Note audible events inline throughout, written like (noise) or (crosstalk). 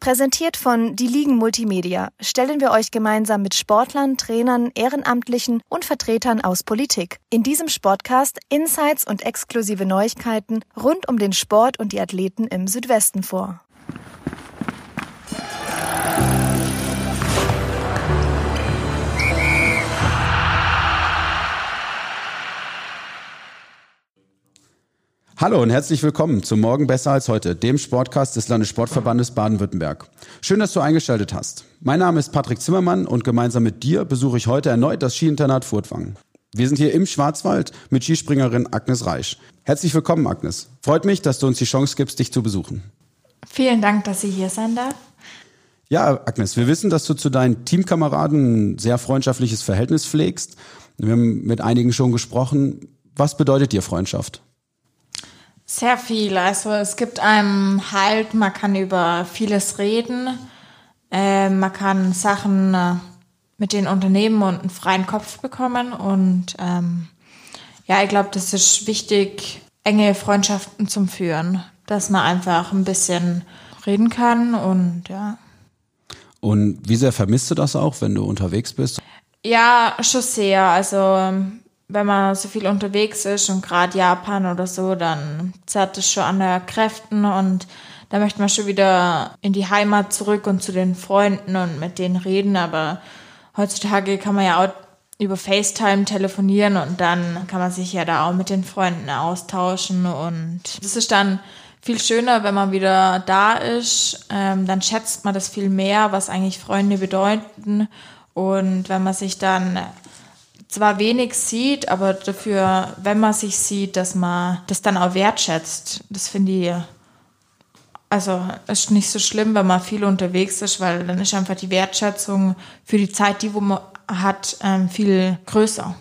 Präsentiert von Die Ligen Multimedia stellen wir euch gemeinsam mit Sportlern, Trainern, Ehrenamtlichen und Vertretern aus Politik in diesem Sportcast Insights und exklusive Neuigkeiten rund um den Sport und die Athleten im Südwesten vor. Hallo und herzlich willkommen zum Morgen besser als heute, dem Sportcast des Landessportverbandes Baden-Württemberg. Schön, dass du eingeschaltet hast. Mein Name ist Patrick Zimmermann und gemeinsam mit dir besuche ich heute erneut das Skiinternat Furtwangen. Wir sind hier im Schwarzwald mit Skispringerin Agnes Reisch. Herzlich willkommen, Agnes. Freut mich, dass du uns die Chance gibst, dich zu besuchen. Vielen Dank, dass Sie hier sein darf. Ja, Agnes, wir wissen, dass du zu deinen Teamkameraden ein sehr freundschaftliches Verhältnis pflegst. Wir haben mit einigen schon gesprochen. Was bedeutet dir Freundschaft? Sehr viel. Also es gibt einem Halt, man kann über vieles reden, äh, man kann Sachen äh, mit den Unternehmen und einen freien Kopf bekommen. Und ähm, ja, ich glaube, das ist wichtig, enge Freundschaften zum Führen, dass man einfach ein bisschen reden kann und ja. Und wie sehr vermisst du das auch, wenn du unterwegs bist? Ja, schon sehr. Also ähm, wenn man so viel unterwegs ist und gerade Japan oder so, dann zerrt es schon an der Kräften und da möchte man schon wieder in die Heimat zurück und zu den Freunden und mit denen reden. Aber heutzutage kann man ja auch über FaceTime telefonieren und dann kann man sich ja da auch mit den Freunden austauschen und das ist dann viel schöner, wenn man wieder da ist. Ähm, dann schätzt man das viel mehr, was eigentlich Freunde bedeuten. Und wenn man sich dann zwar wenig sieht, aber dafür, wenn man sich sieht, dass man das dann auch wertschätzt. Das finde ich, also ist nicht so schlimm, wenn man viel unterwegs ist, weil dann ist einfach die Wertschätzung für die Zeit, die wo man hat, ähm, viel größer.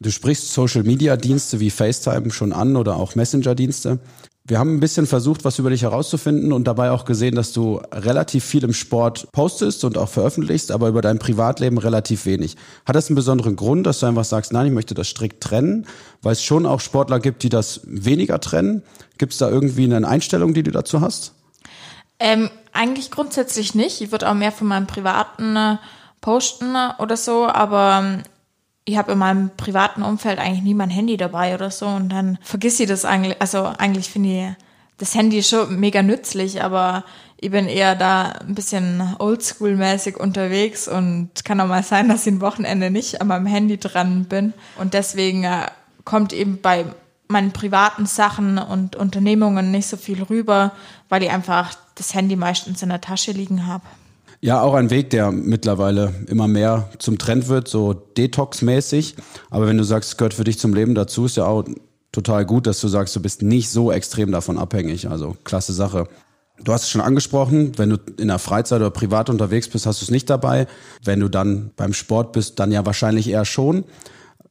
Du sprichst Social Media Dienste wie FaceTime schon an oder auch Messenger Dienste. Wir haben ein bisschen versucht, was über dich herauszufinden und dabei auch gesehen, dass du relativ viel im Sport postest und auch veröffentlichst, aber über dein Privatleben relativ wenig. Hat das einen besonderen Grund, dass du einfach sagst, nein, ich möchte das strikt trennen, weil es schon auch Sportler gibt, die das weniger trennen? Gibt es da irgendwie eine Einstellung, die du dazu hast? Ähm, eigentlich grundsätzlich nicht. Ich würde auch mehr von meinem privaten äh, posten oder so, aber ähm, ich habe in meinem privaten Umfeld eigentlich nie mein Handy dabei oder so und dann vergiss ich das eigentlich. Also eigentlich finde ich das Handy schon mega nützlich, aber ich bin eher da ein bisschen oldschool-mäßig unterwegs und kann auch mal sein, dass ich ein Wochenende nicht an meinem Handy dran bin. Und deswegen äh, kommt eben bei meinen privaten Sachen und Unternehmungen nicht so viel rüber, weil ich einfach das Handy meistens in der Tasche liegen habe. Ja, auch ein Weg, der mittlerweile immer mehr zum Trend wird, so Detox-mäßig. Aber wenn du sagst, es gehört für dich zum Leben dazu, ist ja auch total gut, dass du sagst, du bist nicht so extrem davon abhängig. Also klasse Sache. Du hast es schon angesprochen, wenn du in der Freizeit oder privat unterwegs bist, hast du es nicht dabei. Wenn du dann beim Sport bist, dann ja wahrscheinlich eher schon.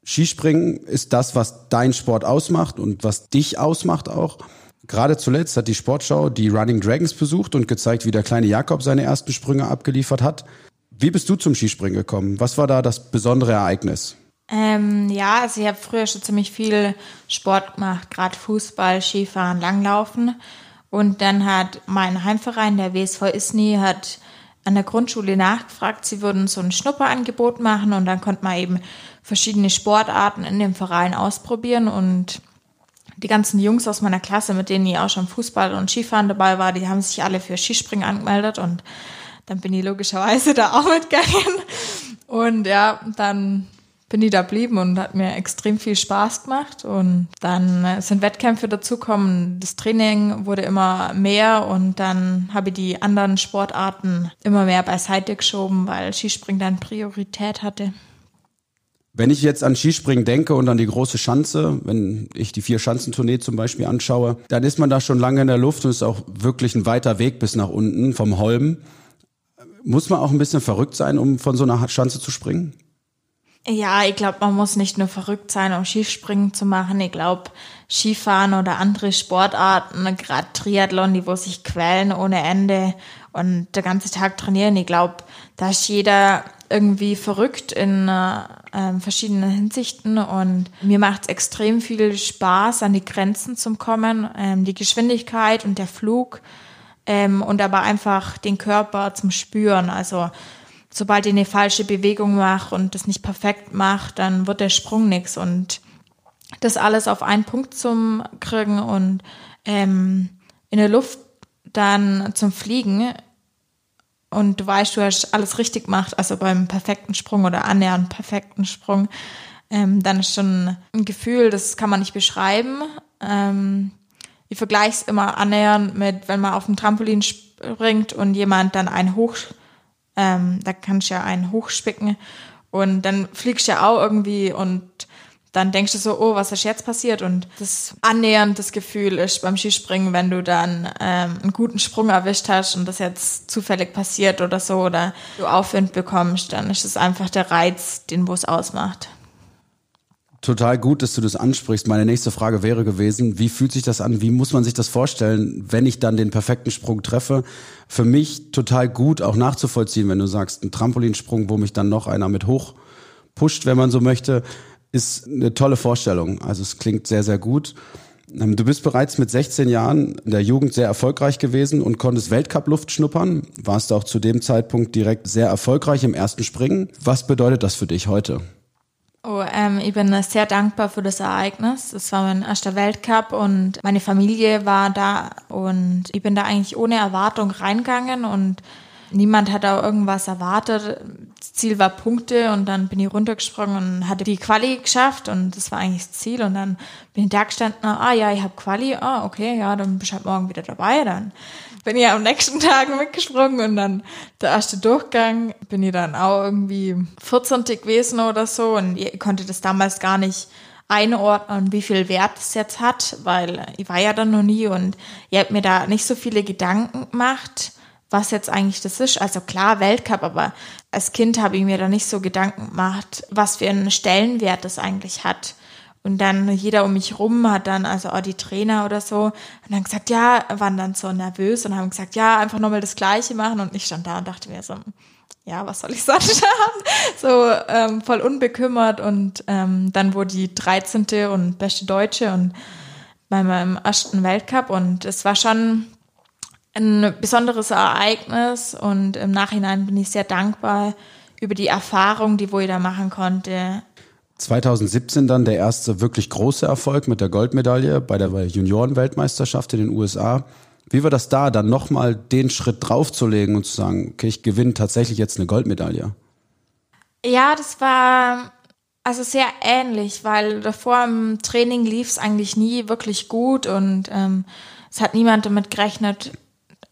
Skispringen ist das, was dein Sport ausmacht und was dich ausmacht auch. Gerade zuletzt hat die Sportschau die Running Dragons besucht und gezeigt, wie der kleine Jakob seine ersten Sprünge abgeliefert hat. Wie bist du zum Skispringen gekommen? Was war da das besondere Ereignis? Ähm, ja, also ich habe früher schon ziemlich viel Sport gemacht, gerade Fußball, Skifahren, Langlaufen. Und dann hat mein Heimverein, der WSV Isny, hat an der Grundschule nachgefragt, sie würden so ein Schnupperangebot machen und dann konnte man eben verschiedene Sportarten in dem Verein ausprobieren und die ganzen Jungs aus meiner Klasse, mit denen ich auch schon Fußball und Skifahren dabei war, die haben sich alle für Skispringen angemeldet und dann bin ich logischerweise (laughs) da auch mitgegangen. Und ja, dann bin ich da blieben und hat mir extrem viel Spaß gemacht. Und dann äh, sind Wettkämpfe dazukommen. Das Training wurde immer mehr und dann habe ich die anderen Sportarten immer mehr beiseite geschoben, weil Skispringen dann Priorität hatte. Wenn ich jetzt an Skispringen denke und an die große Schanze, wenn ich die Vier-Schanzentournee zum Beispiel anschaue, dann ist man da schon lange in der Luft und ist auch wirklich ein weiter Weg bis nach unten vom Holm. Muss man auch ein bisschen verrückt sein, um von so einer Schanze zu springen? Ja, ich glaube, man muss nicht nur verrückt sein, um Skispringen zu machen. Ich glaube, Skifahren oder andere Sportarten, gerade Triathlon, die wo sich quälen ohne Ende und der ganze Tag trainieren. Ich glaube, da ist jeder irgendwie verrückt in äh, verschiedenen Hinsichten und mir macht es extrem viel Spaß, an die Grenzen zu kommen, ähm, die Geschwindigkeit und der Flug ähm, und aber einfach den Körper zum Spüren. Also sobald ich eine falsche Bewegung mache und das nicht perfekt mache, dann wird der Sprung nix und das alles auf einen Punkt zum kriegen und ähm, in der Luft dann zum Fliegen und du weißt, du hast alles richtig gemacht, also beim perfekten Sprung oder annähernd perfekten Sprung, ähm, dann ist schon ein Gefühl, das kann man nicht beschreiben. Ähm, ich vergleiche es immer annähernd mit, wenn man auf dem Trampolin springt und jemand dann einen hoch, ähm, da kannst du ja einen hochspicken und dann fliegst du ja auch irgendwie und dann denkst du so, oh, was ist jetzt passiert? Und das annähernd das Gefühl ist beim Skispringen, wenn du dann ähm, einen guten Sprung erwischt hast und das jetzt zufällig passiert oder so oder du Aufwind bekommst, dann ist es einfach der Reiz, den es ausmacht. Total gut, dass du das ansprichst. Meine nächste Frage wäre gewesen, wie fühlt sich das an? Wie muss man sich das vorstellen, wenn ich dann den perfekten Sprung treffe? Für mich total gut auch nachzuvollziehen, wenn du sagst, ein Trampolinsprung, wo mich dann noch einer mit hoch pusht, wenn man so möchte ist eine tolle Vorstellung. Also es klingt sehr, sehr gut. Ähm, du bist bereits mit 16 Jahren in der Jugend sehr erfolgreich gewesen und konntest Weltcup-Luft schnuppern. Warst auch zu dem Zeitpunkt direkt sehr erfolgreich im ersten Springen. Was bedeutet das für dich heute? Oh, ähm, ich bin sehr dankbar für das Ereignis. Es war mein erster Weltcup und meine Familie war da und ich bin da eigentlich ohne Erwartung reingegangen und Niemand hat auch irgendwas erwartet. Das Ziel war Punkte und dann bin ich runtergesprungen und hatte die Quali geschafft und das war eigentlich das Ziel. Und dann bin ich da gestanden, ah ja, ich habe Quali, ah okay, ja, dann bist du halt morgen wieder dabei. Dann bin ich am nächsten (laughs) Tag mitgesprungen und dann der erste Durchgang bin ich dann auch irgendwie 14. gewesen oder so und ich konnte das damals gar nicht einordnen, wie viel Wert es jetzt hat, weil ich war ja dann noch nie und ich habe mir da nicht so viele Gedanken gemacht was jetzt eigentlich das ist. Also klar, Weltcup, aber als Kind habe ich mir da nicht so Gedanken gemacht, was für einen Stellenwert das eigentlich hat. Und dann jeder um mich rum hat dann, also auch die Trainer oder so, und dann gesagt, ja, waren dann so nervös und haben gesagt, ja, einfach nochmal das Gleiche machen. Und ich stand da und dachte mir so, ja, was soll ich sagen? (laughs) so ähm, voll unbekümmert. Und ähm, dann wurde die 13. und beste Deutsche und bei meinem ersten Weltcup. Und es war schon ein besonderes Ereignis und im Nachhinein bin ich sehr dankbar über die Erfahrung, die wo ich da machen konnte. 2017 dann der erste wirklich große Erfolg mit der Goldmedaille bei der Juniorenweltmeisterschaft in den USA. Wie war das da, dann nochmal den Schritt draufzulegen und zu sagen, okay, ich gewinne tatsächlich jetzt eine Goldmedaille? Ja, das war also sehr ähnlich, weil davor im Training lief es eigentlich nie wirklich gut und ähm, es hat niemand damit gerechnet,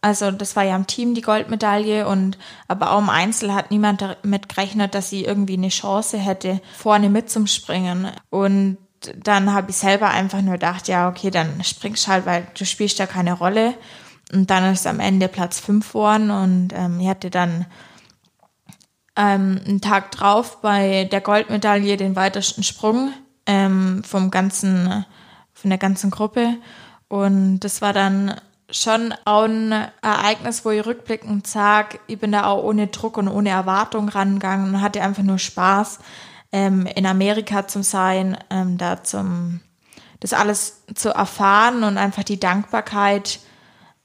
also das war ja im Team die Goldmedaille und aber auch im Einzel hat niemand damit gerechnet, dass sie irgendwie eine Chance hätte, vorne mitzumspringen. Und dann habe ich selber einfach nur gedacht, ja, okay, dann springst halt, weil du spielst ja keine Rolle. Und dann ist am Ende Platz 5 geworden und ähm, ich hatte dann ähm, einen Tag drauf bei der Goldmedaille den weitesten Sprung ähm, vom ganzen, von der ganzen Gruppe. Und das war dann schon auch ein Ereignis, wo ich rückblickend sage, ich bin da auch ohne Druck und ohne Erwartung rangegangen und hatte einfach nur Spaß, ähm, in Amerika zu sein, ähm, da zum, das alles zu erfahren und einfach die Dankbarkeit,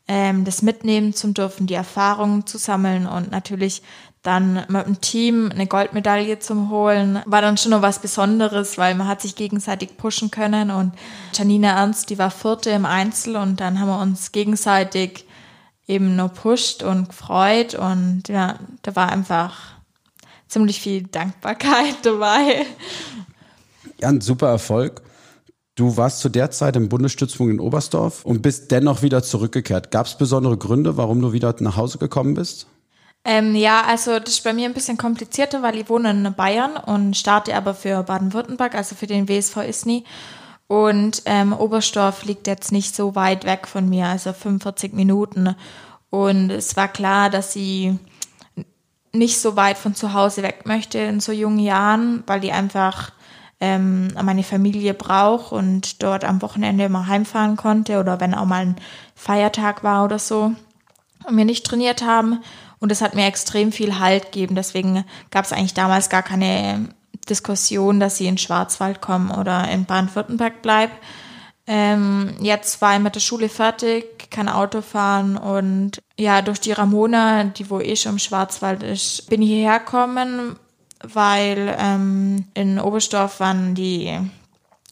ähm, das mitnehmen zu dürfen, die Erfahrungen zu sammeln und natürlich dann mit dem Team eine Goldmedaille zum Holen, war dann schon noch was Besonderes, weil man hat sich gegenseitig pushen können und Janina Ernst, die war vierte im Einzel und dann haben wir uns gegenseitig eben nur pusht und gefreut und ja, da war einfach ziemlich viel Dankbarkeit (laughs) dabei. Ja, ein super Erfolg. Du warst zu der Zeit im Bundesstützpunkt in Oberstdorf und bist dennoch wieder zurückgekehrt. Gab es besondere Gründe, warum du wieder nach Hause gekommen bist? Ähm, ja, also das ist bei mir ein bisschen komplizierter, weil ich wohne in Bayern und starte aber für Baden-Württemberg, also für den WSV Isny. Und ähm, Oberstdorf liegt jetzt nicht so weit weg von mir, also 45 Minuten. Und es war klar, dass sie nicht so weit von zu Hause weg möchte in so jungen Jahren, weil die einfach ähm, meine Familie braucht und dort am Wochenende immer heimfahren konnte oder wenn auch mal ein Feiertag war oder so und wir nicht trainiert haben. Und es hat mir extrem viel Halt gegeben. Deswegen gab es eigentlich damals gar keine Diskussion, dass sie in Schwarzwald kommen oder in Baden-Württemberg bleibt. Ähm, jetzt war ich mit der Schule fertig, kann Auto fahren und ja, durch die Ramona, die wo eh schon im Schwarzwald ist, bin ich hierher gekommen, weil ähm, in Oberstdorf waren die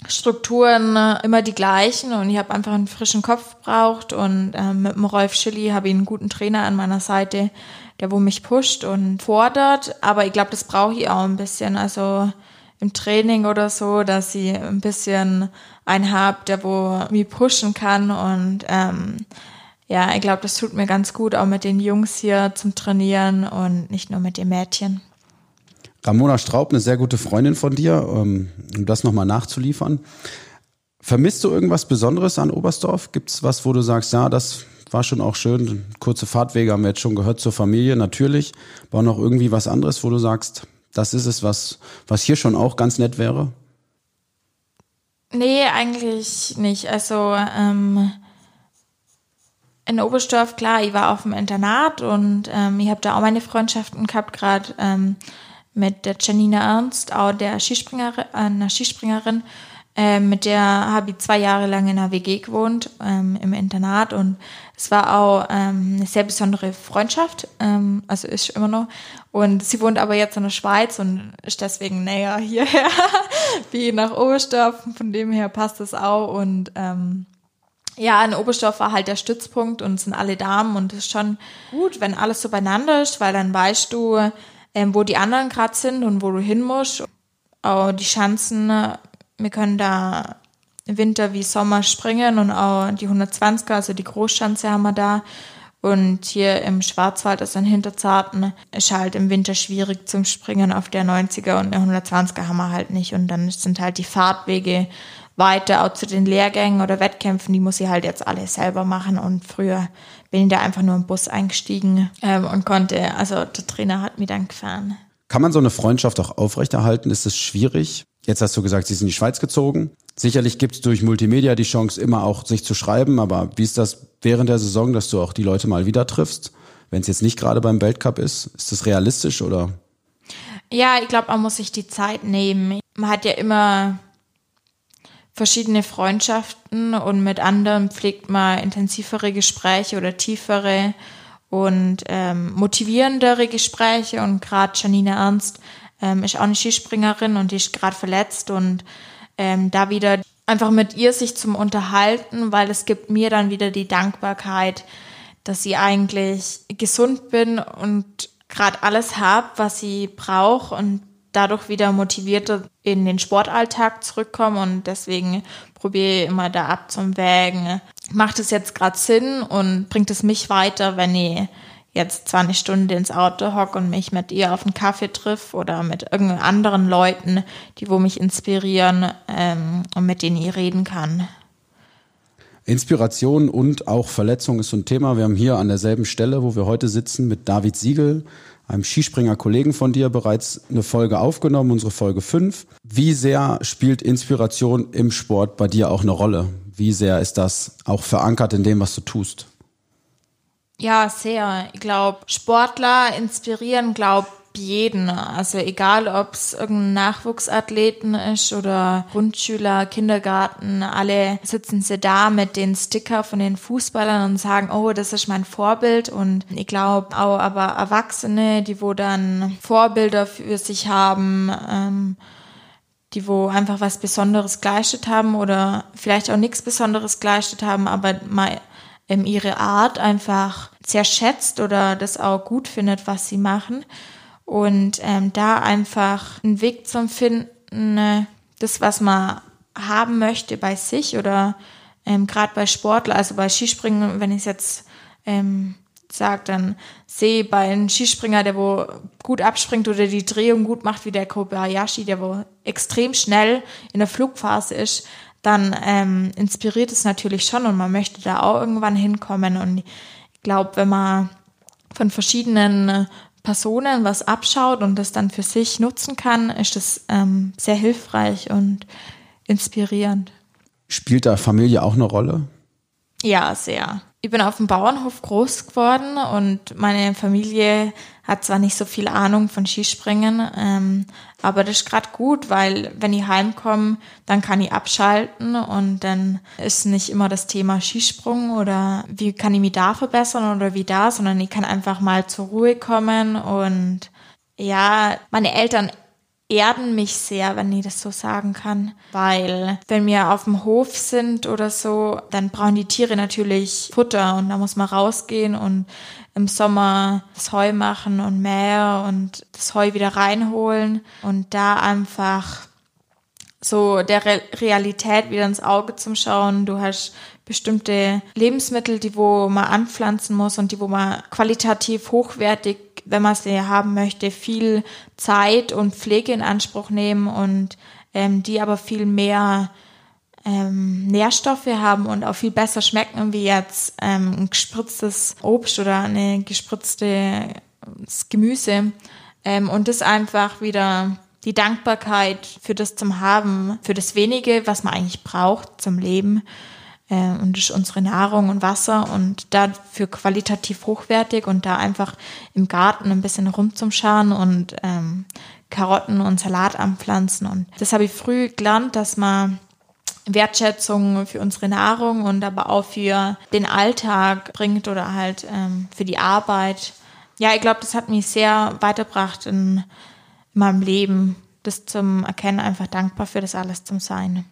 Strukturen immer die gleichen. Und ich habe einfach einen frischen Kopf braucht und ähm, mit dem Rolf Schilly habe ich einen guten Trainer an meiner Seite, der wo mich pusht und fordert, aber ich glaube, das brauche ich auch ein bisschen, also im Training oder so, dass ich ein bisschen einen habe, der wo mich pushen kann. Und ähm, ja, ich glaube, das tut mir ganz gut, auch mit den Jungs hier zum Trainieren und nicht nur mit den Mädchen. Ramona Straub, eine sehr gute Freundin von dir, ähm, um das nochmal nachzuliefern. Vermisst du irgendwas Besonderes an Oberstdorf? Gibt es was, wo du sagst, ja, das war schon auch schön. Kurze Fahrtwege haben wir jetzt schon gehört zur Familie, natürlich. Aber noch irgendwie was anderes, wo du sagst, das ist es, was, was hier schon auch ganz nett wäre? Nee, eigentlich nicht. Also ähm, in Oberstdorf, klar, ich war auf dem Internat und ähm, ich habe da auch meine Freundschaften gehabt, gerade ähm, mit der Janina Ernst, auch der Skispringerin, äh, einer Skispringerin. Ähm, mit der habe ich zwei Jahre lang in einer WG gewohnt, ähm, im Internat. Und es war auch ähm, eine sehr besondere Freundschaft, ähm, also ist immer noch. Und sie wohnt aber jetzt in der Schweiz und ist deswegen näher (laughs) hierher, wie nach Oberstdorf. Von dem her passt das auch. Und ähm, ja, in Oberstdorf war halt der Stützpunkt und sind alle Damen. Und es ist schon gut, wenn alles so beieinander ist, weil dann weißt du, ähm, wo die anderen gerade sind und wo du hin musst. Auch die Schanzen, wir können da Winter wie Sommer springen und auch die 120er, also die Großschanze haben wir da. Und hier im Schwarzwald, also in Hinterzarten, ist halt im Winter schwierig zum Springen auf der 90er und der 120er haben wir halt nicht. Und dann sind halt die Fahrtwege weiter, auch zu den Lehrgängen oder Wettkämpfen, die muss ich halt jetzt alle selber machen. Und früher bin da einfach nur im Bus eingestiegen ähm, und konnte, also der Trainer hat mich dann gefahren. Kann man so eine Freundschaft auch aufrechterhalten? Ist es schwierig? Jetzt hast du gesagt, sie sind in die Schweiz gezogen. Sicherlich gibt es durch Multimedia die Chance, immer auch sich zu schreiben, aber wie ist das während der Saison, dass du auch die Leute mal wieder triffst? Wenn es jetzt nicht gerade beim Weltcup ist, ist das realistisch oder? Ja, ich glaube, man muss sich die Zeit nehmen. Man hat ja immer verschiedene Freundschaften und mit anderen pflegt man intensivere Gespräche oder tiefere und ähm, motivierendere Gespräche. Und gerade Janine Ernst ähm, ist auch eine Skispringerin und die ist gerade verletzt und ähm, da wieder einfach mit ihr sich zum Unterhalten, weil es gibt mir dann wieder die Dankbarkeit, dass sie eigentlich gesund bin und gerade alles habe, was sie braucht und dadurch wieder motivierter in den Sportalltag zurückkomme und deswegen probiere ich immer da abzuwägen, macht es jetzt gerade Sinn und bringt es mich weiter, wenn ich jetzt zwar eine Stunde ins Auto hocke und mich mit ihr auf einen Kaffee triff oder mit irgendeinen anderen Leuten, die wo mich inspirieren ähm, und mit denen ich reden kann. Inspiration und auch Verletzung ist so ein Thema. Wir haben hier an derselben Stelle, wo wir heute sitzen, mit David Siegel, einem Skispringer-Kollegen von dir, bereits eine Folge aufgenommen, unsere Folge 5. Wie sehr spielt Inspiration im Sport bei dir auch eine Rolle? Wie sehr ist das auch verankert in dem, was du tust? Ja, sehr. Ich glaube, Sportler inspirieren, glaube jeden. Also egal, ob es irgendein Nachwuchsathleten ist oder Grundschüler, Kindergarten, alle sitzen sie da mit den Sticker von den Fußballern und sagen, oh, das ist mein Vorbild. Und ich glaube auch aber Erwachsene, die wo dann Vorbilder für sich haben, ähm, die wo einfach was Besonderes geleistet haben oder vielleicht auch nichts Besonderes geleistet haben, aber mal ähm, ihre Art einfach sehr schätzt oder das auch gut findet, was sie machen. Und ähm, da einfach einen Weg zum Finden, äh, das, was man haben möchte bei sich oder ähm, gerade bei Sportler, also bei Skispringen, wenn ich es jetzt ähm, sage, dann sehe bei einem Skispringer, der wo gut abspringt oder die Drehung gut macht, wie der Kobayashi, der wo extrem schnell in der Flugphase ist, dann ähm, inspiriert es natürlich schon und man möchte da auch irgendwann hinkommen. Und ich glaube, wenn man von verschiedenen Personen was abschaut und das dann für sich nutzen kann, ist das ähm, sehr hilfreich und inspirierend. Spielt da Familie auch eine Rolle? Ja, sehr. Ich bin auf dem Bauernhof groß geworden und meine Familie hat zwar nicht so viel Ahnung von Skispringen, ähm, aber das ist gerade gut, weil wenn ich heimkomme, dann kann ich abschalten und dann ist nicht immer das Thema Skisprung oder wie kann ich mich da verbessern oder wie da, sondern ich kann einfach mal zur Ruhe kommen und ja, meine Eltern erden mich sehr, wenn ich das so sagen kann. Weil wenn wir auf dem Hof sind oder so, dann brauchen die Tiere natürlich Futter und da muss man rausgehen und im Sommer das Heu machen und mähen und das Heu wieder reinholen und da einfach so der Re Realität wieder ins Auge zum Schauen. Du hast bestimmte Lebensmittel, die wo man anpflanzen muss und die wo man qualitativ hochwertig wenn man sie haben möchte, viel Zeit und Pflege in Anspruch nehmen und ähm, die aber viel mehr ähm, Nährstoffe haben und auch viel besser schmecken wie jetzt ähm, ein gespritztes Obst oder eine gespritzte Gemüse. Ähm, und das einfach wieder die Dankbarkeit für das zum Haben, für das wenige, was man eigentlich braucht zum Leben äh, und ist unsere Nahrung und Wasser und dafür qualitativ hochwertig und da einfach im Garten ein bisschen rumzumscharen und ähm, Karotten und Salat anpflanzen. Und das habe ich früh gelernt, dass man Wertschätzung für unsere Nahrung und aber auch für den Alltag bringt oder halt ähm, für die Arbeit. Ja, ich glaube, das hat mich sehr weitergebracht in meinem Leben, das zum Erkennen, einfach dankbar für das alles zum Sein.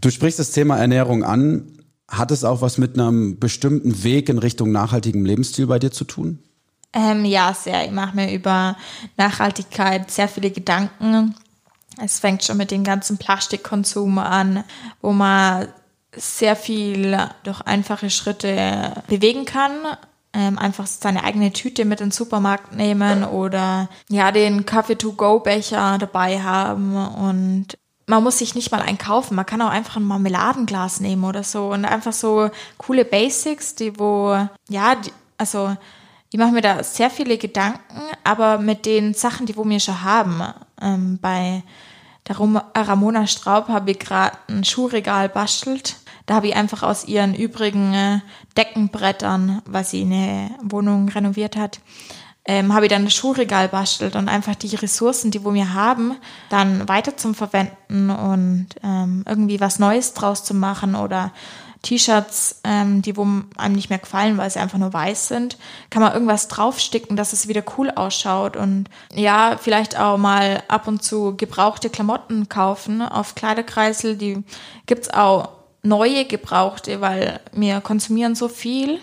Du sprichst das Thema Ernährung an. Hat es auch was mit einem bestimmten Weg in Richtung nachhaltigem Lebensstil bei dir zu tun? Ähm, ja, sehr. Ich mache mir über Nachhaltigkeit sehr viele Gedanken. Es fängt schon mit dem ganzen Plastikkonsum an, wo man sehr viel durch einfache Schritte bewegen kann. Ähm, einfach seine eigene Tüte mit in den Supermarkt nehmen oder ja den Kaffee-to-go-Becher dabei haben und man muss sich nicht mal einkaufen, man kann auch einfach ein Marmeladenglas nehmen oder so und einfach so coole Basics, die wo, ja, die, also ich mache mir da sehr viele Gedanken, aber mit den Sachen, die wo wir schon haben, ähm, bei der Ramona Straub habe ich gerade ein Schuhregal bastelt. Da habe ich einfach aus ihren übrigen äh, Deckenbrettern, weil sie eine Wohnung renoviert hat, ähm, habe ich dann das Schulregal bastelt und einfach die Ressourcen, die wir haben, dann weiter zum Verwenden und ähm, irgendwie was Neues draus zu machen oder T-Shirts, ähm, die wo einem nicht mehr gefallen, weil sie einfach nur weiß sind, kann man irgendwas draufsticken, dass es wieder cool ausschaut und ja, vielleicht auch mal ab und zu gebrauchte Klamotten kaufen auf Kleiderkreisel, die gibt's auch neue gebrauchte, weil wir konsumieren so viel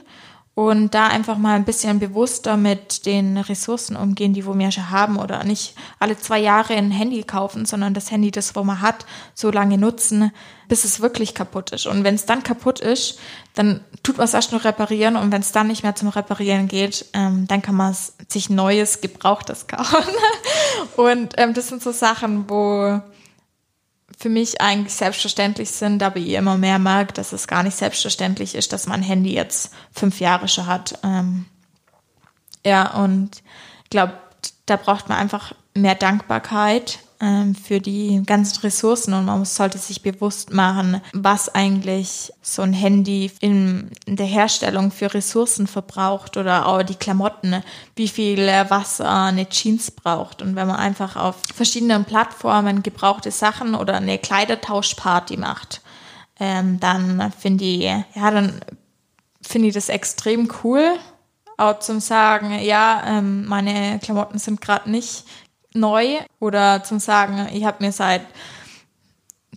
und da einfach mal ein bisschen bewusster mit den Ressourcen umgehen, die wir schon haben oder nicht alle zwei Jahre ein Handy kaufen, sondern das Handy, das wo man hat, so lange nutzen, bis es wirklich kaputt ist. Und wenn es dann kaputt ist, dann tut man es erst noch reparieren und wenn es dann nicht mehr zum Reparieren geht, ähm, dann kann man sich neues, gebrauchtes (laughs) kaufen. und ähm, das sind so Sachen, wo für mich eigentlich selbstverständlich sind, aber ich immer mehr merke, dass es gar nicht selbstverständlich ist, dass mein Handy jetzt fünf Jahre schon hat. Ähm, ja, und ich glaube, da braucht man einfach mehr Dankbarkeit für die ganzen Ressourcen und man sollte sich bewusst machen, was eigentlich so ein Handy in, der Herstellung für Ressourcen verbraucht oder auch die Klamotten, wie viel Wasser eine Jeans braucht. Und wenn man einfach auf verschiedenen Plattformen gebrauchte Sachen oder eine Kleidertauschparty macht, ähm, dann finde ich, ja, dann finde ich das extrem cool auch zum sagen, ja, ähm, meine Klamotten sind gerade nicht neu oder zum Sagen, ich habe mir seit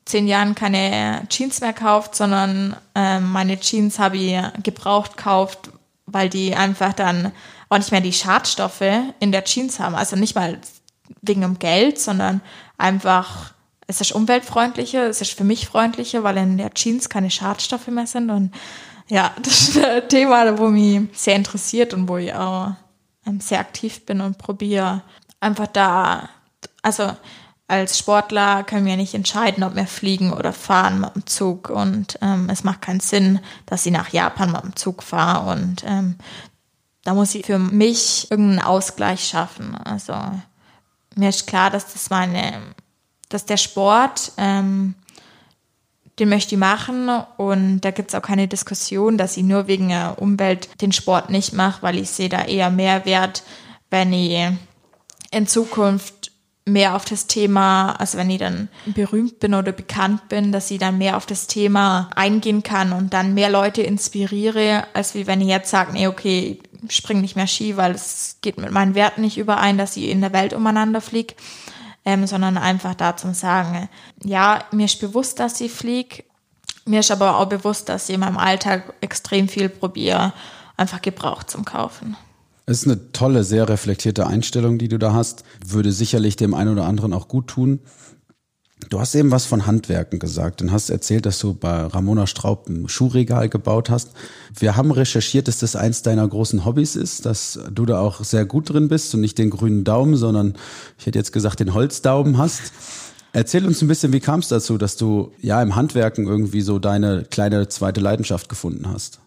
zehn Jahren keine Jeans mehr gekauft, sondern äh, meine Jeans habe ich gebraucht gekauft, weil die einfach dann auch nicht mehr die Schadstoffe in der Jeans haben. Also nicht mal wegen dem Geld, sondern einfach es ist umweltfreundlicher, es ist für mich freundlicher, weil in der Jeans keine Schadstoffe mehr sind. Und ja, (laughs) das ist ein Thema, wo mich sehr interessiert und wo ich auch ähm, sehr aktiv bin und probiere einfach da, also als Sportler können wir nicht entscheiden, ob wir fliegen oder fahren mit dem Zug. Und ähm, es macht keinen Sinn, dass ich nach Japan mit dem Zug fahre. Und ähm, da muss ich für mich irgendeinen Ausgleich schaffen. Also mir ist klar, dass das meine, dass der Sport, ähm, den möchte ich machen und da gibt es auch keine Diskussion, dass ich nur wegen der Umwelt den Sport nicht mache, weil ich sehe da eher Mehrwert, wenn ich in Zukunft mehr auf das Thema, also wenn ich dann berühmt bin oder bekannt bin, dass ich dann mehr auf das Thema eingehen kann und dann mehr Leute inspiriere, als wie wenn ich jetzt sage, nee, okay, ich spring nicht mehr Ski, weil es geht mit meinen Werten nicht überein, dass ich in der Welt umeinander fliege, ähm, sondern einfach da zum Sagen, ja, mir ist bewusst, dass ich fliege, mir ist aber auch bewusst, dass ich in meinem Alltag extrem viel probiere, einfach Gebrauch zum Kaufen. Es ist eine tolle, sehr reflektierte Einstellung, die du da hast. Würde sicherlich dem einen oder anderen auch gut tun. Du hast eben was von Handwerken gesagt und hast erzählt, dass du bei Ramona Straub ein Schuhregal gebaut hast. Wir haben recherchiert, dass das eins deiner großen Hobbys ist, dass du da auch sehr gut drin bist und nicht den grünen Daumen, sondern ich hätte jetzt gesagt den Holzdaumen hast. Erzähl uns ein bisschen, wie kam es dazu, dass du ja im Handwerken irgendwie so deine kleine zweite Leidenschaft gefunden hast?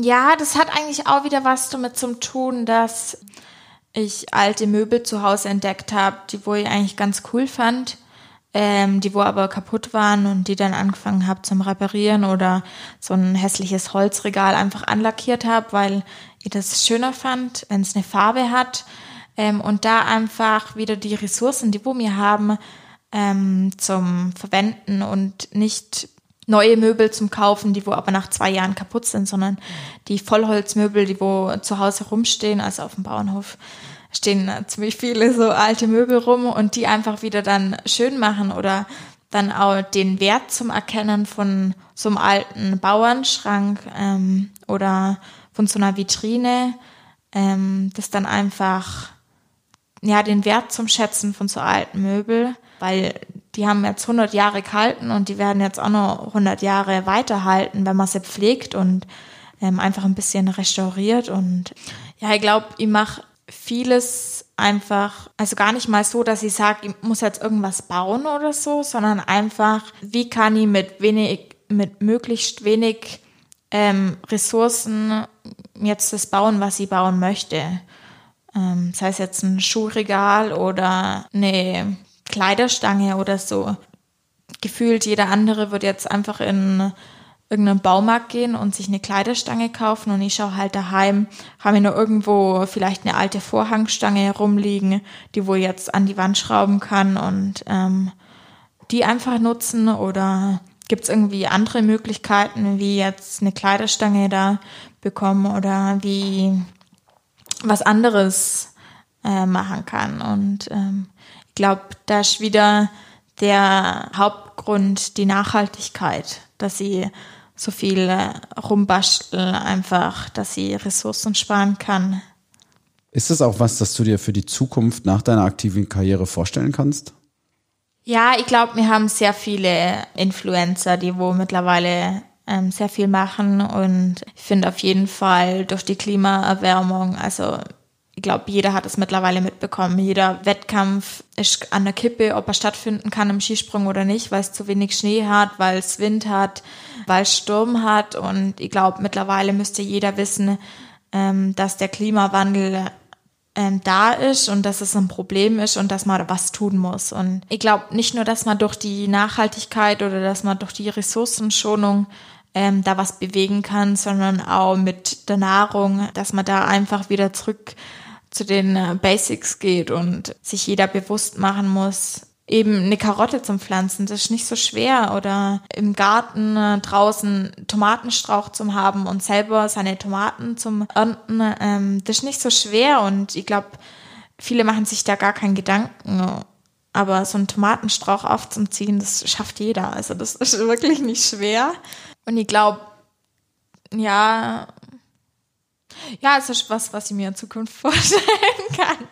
Ja, das hat eigentlich auch wieder was damit zu tun, dass ich alte Möbel zu Hause entdeckt habe, die wo ich eigentlich ganz cool fand, ähm, die wo aber kaputt waren und die dann angefangen habe zum Reparieren oder so ein hässliches Holzregal einfach anlackiert habe, weil ich das schöner fand, wenn es eine Farbe hat. Ähm, und da einfach wieder die Ressourcen, die wo wir haben, ähm, zum Verwenden und nicht neue Möbel zum Kaufen, die wo aber nach zwei Jahren kaputt sind, sondern die Vollholzmöbel, die wo zu Hause rumstehen, also auf dem Bauernhof stehen ziemlich viele so alte Möbel rum und die einfach wieder dann schön machen oder dann auch den Wert zum Erkennen von so einem alten Bauernschrank ähm, oder von so einer Vitrine, ähm, das dann einfach ja den Wert zum Schätzen von so alten Möbel, weil die haben jetzt 100 Jahre gehalten und die werden jetzt auch noch 100 Jahre weiterhalten, wenn man sie pflegt und ähm, einfach ein bisschen restauriert. Und ja, ich glaube, ich mache vieles einfach, also gar nicht mal so, dass ich sage, ich muss jetzt irgendwas bauen oder so, sondern einfach, wie kann ich mit wenig, mit möglichst wenig ähm, Ressourcen jetzt das bauen, was ich bauen möchte. Ähm, sei es jetzt ein Schuhregal oder eine Kleiderstange oder so. Gefühlt jeder andere wird jetzt einfach in irgendeinen Baumarkt gehen und sich eine Kleiderstange kaufen und ich schaue halt daheim, habe ich nur irgendwo vielleicht eine alte Vorhangstange rumliegen, die wo jetzt an die Wand schrauben kann und ähm, die einfach nutzen oder gibt es irgendwie andere Möglichkeiten, wie jetzt eine Kleiderstange da bekommen oder wie was anderes äh, machen kann und ähm, glaube, da ist wieder der Hauptgrund die Nachhaltigkeit, dass sie so viel rumbasteln, einfach, dass sie Ressourcen sparen kann. Ist das auch was, das du dir für die Zukunft nach deiner aktiven Karriere vorstellen kannst? Ja, ich glaube, wir haben sehr viele Influencer, die wo mittlerweile ähm, sehr viel machen und ich finde auf jeden Fall durch die Klimaerwärmung, also ich glaube, jeder hat es mittlerweile mitbekommen. Jeder Wettkampf ist an der Kippe, ob er stattfinden kann im Skisprung oder nicht, weil es zu wenig Schnee hat, weil es Wind hat, weil es Sturm hat. Und ich glaube, mittlerweile müsste jeder wissen, ähm, dass der Klimawandel ähm, da ist und dass es ein Problem ist und dass man was tun muss. Und ich glaube nicht nur, dass man durch die Nachhaltigkeit oder dass man durch die Ressourcenschonung ähm, da was bewegen kann, sondern auch mit der Nahrung, dass man da einfach wieder zurück zu den äh, Basics geht und sich jeder bewusst machen muss, eben eine Karotte zum Pflanzen, das ist nicht so schwer. Oder im Garten äh, draußen Tomatenstrauch zum haben und selber seine Tomaten zum Ernten, ähm, das ist nicht so schwer. Und ich glaube, viele machen sich da gar keinen Gedanken. Aber so einen Tomatenstrauch aufzuziehen, das schafft jeder. Also das (laughs) ist wirklich nicht schwer. Und ich glaube, ja, Ja, es ist was, was ich mir in Zukunft (laughs) vorstellen kann.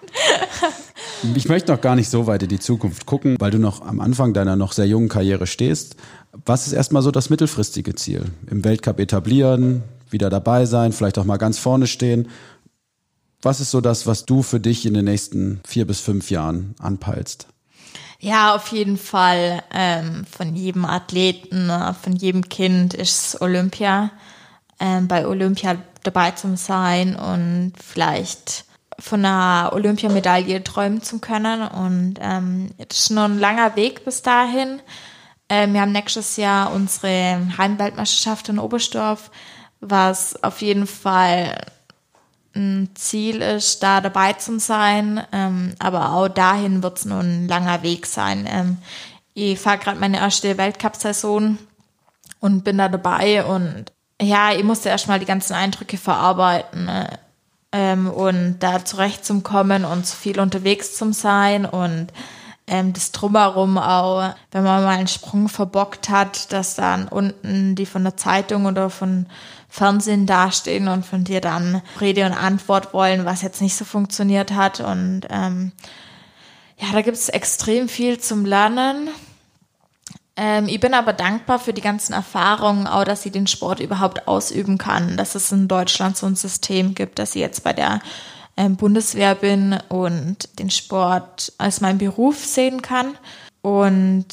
Ich möchte noch gar nicht so weit in die Zukunft gucken, weil du noch am Anfang deiner noch sehr jungen Karriere stehst. Was ist erstmal so das mittelfristige Ziel? Im Weltcup etablieren, wieder dabei sein, vielleicht auch mal ganz vorne stehen. Was ist so das, was du für dich in den nächsten vier bis fünf Jahren anpeilst? Ja, auf jeden Fall. Ähm, von jedem Athleten, äh, von jedem Kind ist Olympia. Ähm, bei Olympia dabei zu sein und vielleicht von einer Olympiamedaille träumen zu können. Und ähm, es ist noch ein langer Weg bis dahin. Ähm, wir haben nächstes Jahr unsere Heimweltmeisterschaft in Oberstdorf, was auf jeden Fall ein Ziel ist, da dabei zu sein. Ähm, aber auch dahin wird es nur ein langer Weg sein. Ähm, ich fahre gerade meine erste Weltcup-Saison und bin da dabei und ja, ich musste erstmal die ganzen Eindrücke verarbeiten ne? ähm, und da zurechtzukommen und zu viel unterwegs zu sein und ähm, das drumherum auch, wenn man mal einen Sprung verbockt hat, dass dann unten die von der Zeitung oder von Fernsehen dastehen und von dir dann Rede und Antwort wollen, was jetzt nicht so funktioniert hat. Und ähm, ja, da gibt es extrem viel zum Lernen. Ähm, ich bin aber dankbar für die ganzen Erfahrungen, auch dass ich den Sport überhaupt ausüben kann, dass es in Deutschland so ein System gibt, dass ich jetzt bei der ähm, Bundeswehr bin und den Sport als meinen Beruf sehen kann. Und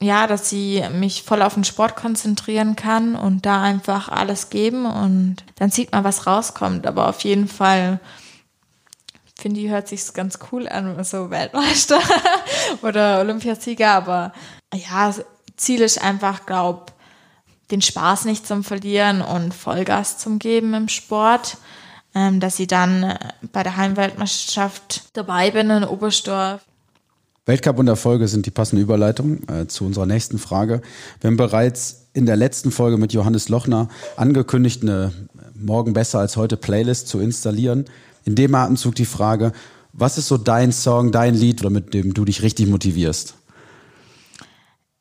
ja, dass sie mich voll auf den Sport konzentrieren kann und da einfach alles geben und dann sieht man, was rauskommt. Aber auf jeden Fall finde ich, hört sich ganz cool an, so Weltmeister (laughs) oder Olympiasieger. Aber ja, Ziel ist einfach, glaub, den Spaß nicht zum Verlieren und Vollgas zum Geben im Sport. Ähm, dass ich dann äh, bei der Heimweltmeisterschaft dabei bin in Oberstdorf. Weltcup und Erfolge sind die passende Überleitung äh, zu unserer nächsten Frage. Wir haben bereits in der letzten Folge mit Johannes Lochner angekündigt, eine morgen besser als heute Playlist zu installieren. In dem Atemzug die Frage, was ist so dein Song, dein Lied, mit dem du dich richtig motivierst?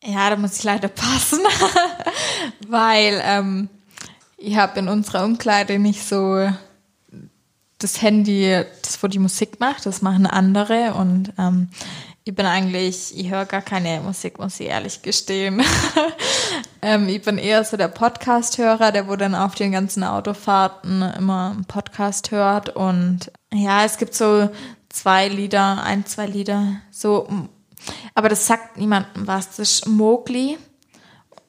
Ja, da muss ich leider passen, (laughs) weil ähm, ich habe in unserer Umkleide nicht so das Handy, das wo die Musik macht, das machen andere und ähm, ich bin eigentlich, ich höre gar keine Musik, muss ich ehrlich gestehen. (laughs) ähm, ich bin eher so der Podcast-Hörer, der wo dann auf den ganzen Autofahrten immer einen Podcast hört. Und ja, es gibt so zwei Lieder, ein, zwei Lieder, so, aber das sagt niemandem was. Das ist Mowgli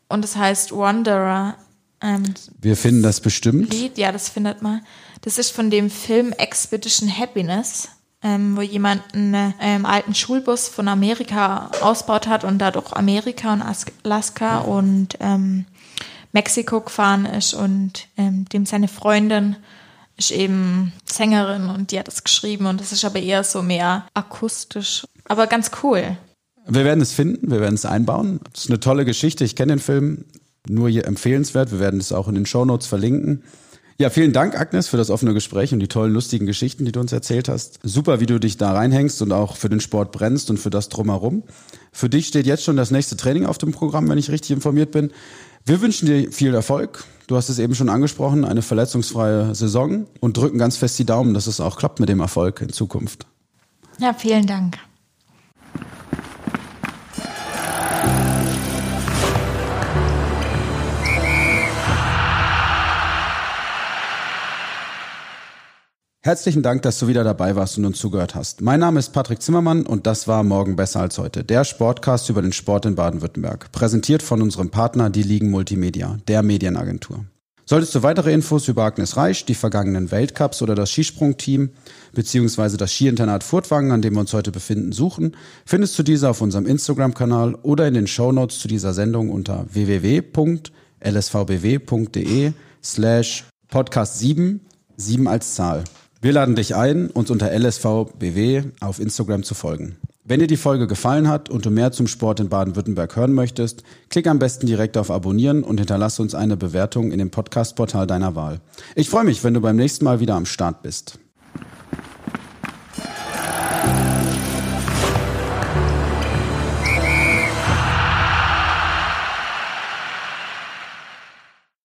und das heißt Wanderer. Ähm, Wir finden das bestimmt. Lied, ja, das findet man. Das ist von dem Film Expedition Happiness ähm, wo jemand einen ähm, alten Schulbus von Amerika ausbaut hat und dadurch Amerika und Alaska und ähm, Mexiko gefahren ist und ähm, dem seine Freundin ist eben Sängerin und die hat es geschrieben und das ist aber eher so mehr akustisch, aber ganz cool. Wir werden es finden, wir werden es einbauen. Das ist eine tolle Geschichte. Ich kenne den Film, nur hier empfehlenswert. Wir werden es auch in den Shownotes verlinken. Ja, vielen Dank, Agnes, für das offene Gespräch und die tollen, lustigen Geschichten, die du uns erzählt hast. Super, wie du dich da reinhängst und auch für den Sport brennst und für das drumherum. Für dich steht jetzt schon das nächste Training auf dem Programm, wenn ich richtig informiert bin. Wir wünschen dir viel Erfolg. Du hast es eben schon angesprochen, eine verletzungsfreie Saison und drücken ganz fest die Daumen, dass es auch klappt mit dem Erfolg in Zukunft. Ja, vielen Dank. Herzlichen Dank, dass du wieder dabei warst und uns zugehört hast. Mein Name ist Patrick Zimmermann und das war Morgen besser als heute, der Sportcast über den Sport in Baden-Württemberg, präsentiert von unserem Partner Die Ligen Multimedia, der Medienagentur. Solltest du weitere Infos über Agnes Reich, die vergangenen Weltcups oder das Skisprungteam beziehungsweise das Skiinternat Furtwangen, an dem wir uns heute befinden, suchen, findest du diese auf unserem Instagram-Kanal oder in den Shownotes zu dieser Sendung unter www.lsvbw.de slash podcast 7, 7 als Zahl. Wir laden dich ein, uns unter LSVBW auf Instagram zu folgen. Wenn dir die Folge gefallen hat und du mehr zum Sport in Baden-Württemberg hören möchtest, klick am besten direkt auf Abonnieren und hinterlasse uns eine Bewertung in dem Podcast-Portal deiner Wahl. Ich freue mich, wenn du beim nächsten Mal wieder am Start bist.